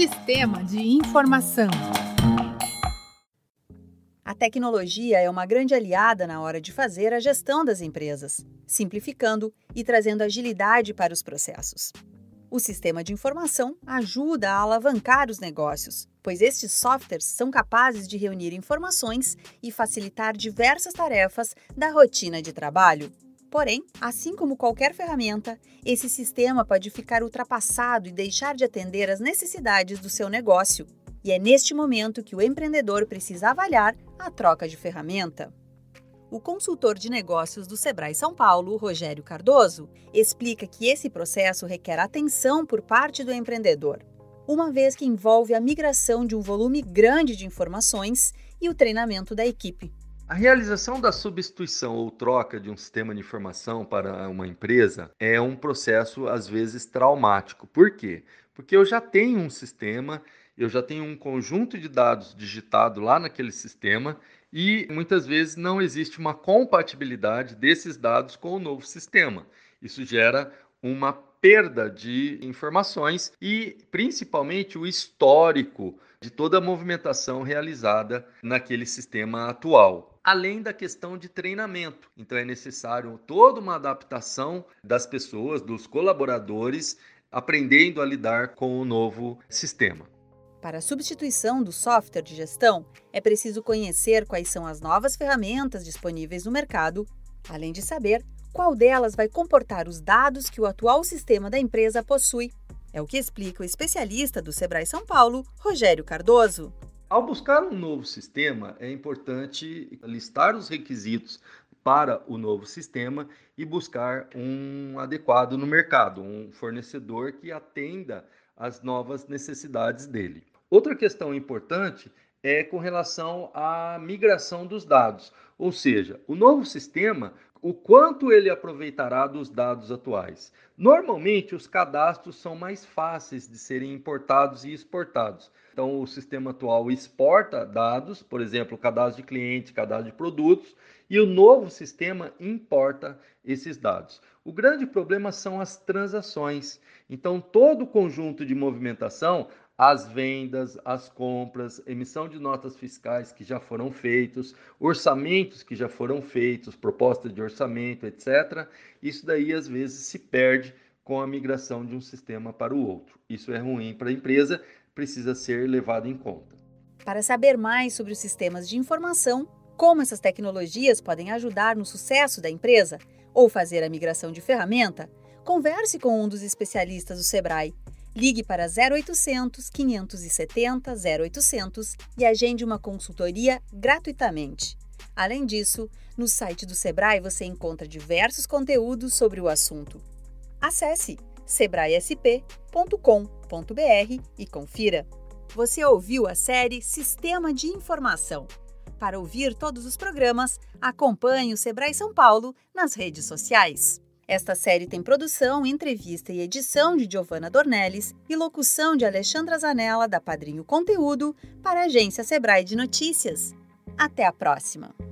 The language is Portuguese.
Sistema de informação. A tecnologia é uma grande aliada na hora de fazer a gestão das empresas, simplificando e trazendo agilidade para os processos. O sistema de informação ajuda a alavancar os negócios, pois estes softwares são capazes de reunir informações e facilitar diversas tarefas da rotina de trabalho. Porém, assim como qualquer ferramenta, esse sistema pode ficar ultrapassado e deixar de atender às necessidades do seu negócio. E é neste momento que o empreendedor precisa avaliar a troca de ferramenta. O consultor de negócios do Sebrae São Paulo, Rogério Cardoso, explica que esse processo requer atenção por parte do empreendedor, uma vez que envolve a migração de um volume grande de informações e o treinamento da equipe. A realização da substituição ou troca de um sistema de informação para uma empresa é um processo, às vezes, traumático. Por quê? Porque eu já tenho um sistema, eu já tenho um conjunto de dados digitado lá naquele sistema e muitas vezes não existe uma compatibilidade desses dados com o novo sistema. Isso gera uma perda de informações e principalmente o histórico de toda a movimentação realizada naquele sistema atual além da questão de treinamento. Então é necessário toda uma adaptação das pessoas, dos colaboradores, aprendendo a lidar com o novo sistema. Para a substituição do software de gestão, é preciso conhecer quais são as novas ferramentas disponíveis no mercado, além de saber qual delas vai comportar os dados que o atual sistema da empresa possui. É o que explica o especialista do Sebrae São Paulo, Rogério Cardoso. Ao buscar um novo sistema, é importante listar os requisitos para o novo sistema e buscar um adequado no mercado, um fornecedor que atenda às novas necessidades dele. Outra questão importante é com relação à migração dos dados, ou seja, o novo sistema o quanto ele aproveitará dos dados atuais. Normalmente, os cadastros são mais fáceis de serem importados e exportados. Então, o sistema atual exporta dados, por exemplo, cadastro de clientes, cadastro de produtos, e o novo sistema importa esses dados. O grande problema são as transações. Então, todo o conjunto de movimentação as vendas, as compras, emissão de notas fiscais que já foram feitos, orçamentos que já foram feitos, propostas de orçamento, etc. Isso daí às vezes se perde com a migração de um sistema para o outro. Isso é ruim para a empresa, precisa ser levado em conta. Para saber mais sobre os sistemas de informação, como essas tecnologias podem ajudar no sucesso da empresa ou fazer a migração de ferramenta, converse com um dos especialistas do Sebrae Ligue para 0800 570 0800 e agende uma consultoria gratuitamente. Além disso, no site do Sebrae você encontra diversos conteúdos sobre o assunto. Acesse sebraesp.com.br e confira. Você ouviu a série Sistema de Informação. Para ouvir todos os programas, acompanhe o Sebrae São Paulo nas redes sociais. Esta série tem produção, entrevista e edição de Giovanna Dornelles e locução de Alexandra Zanella, da Padrinho Conteúdo, para a agência Sebrae de Notícias. Até a próxima!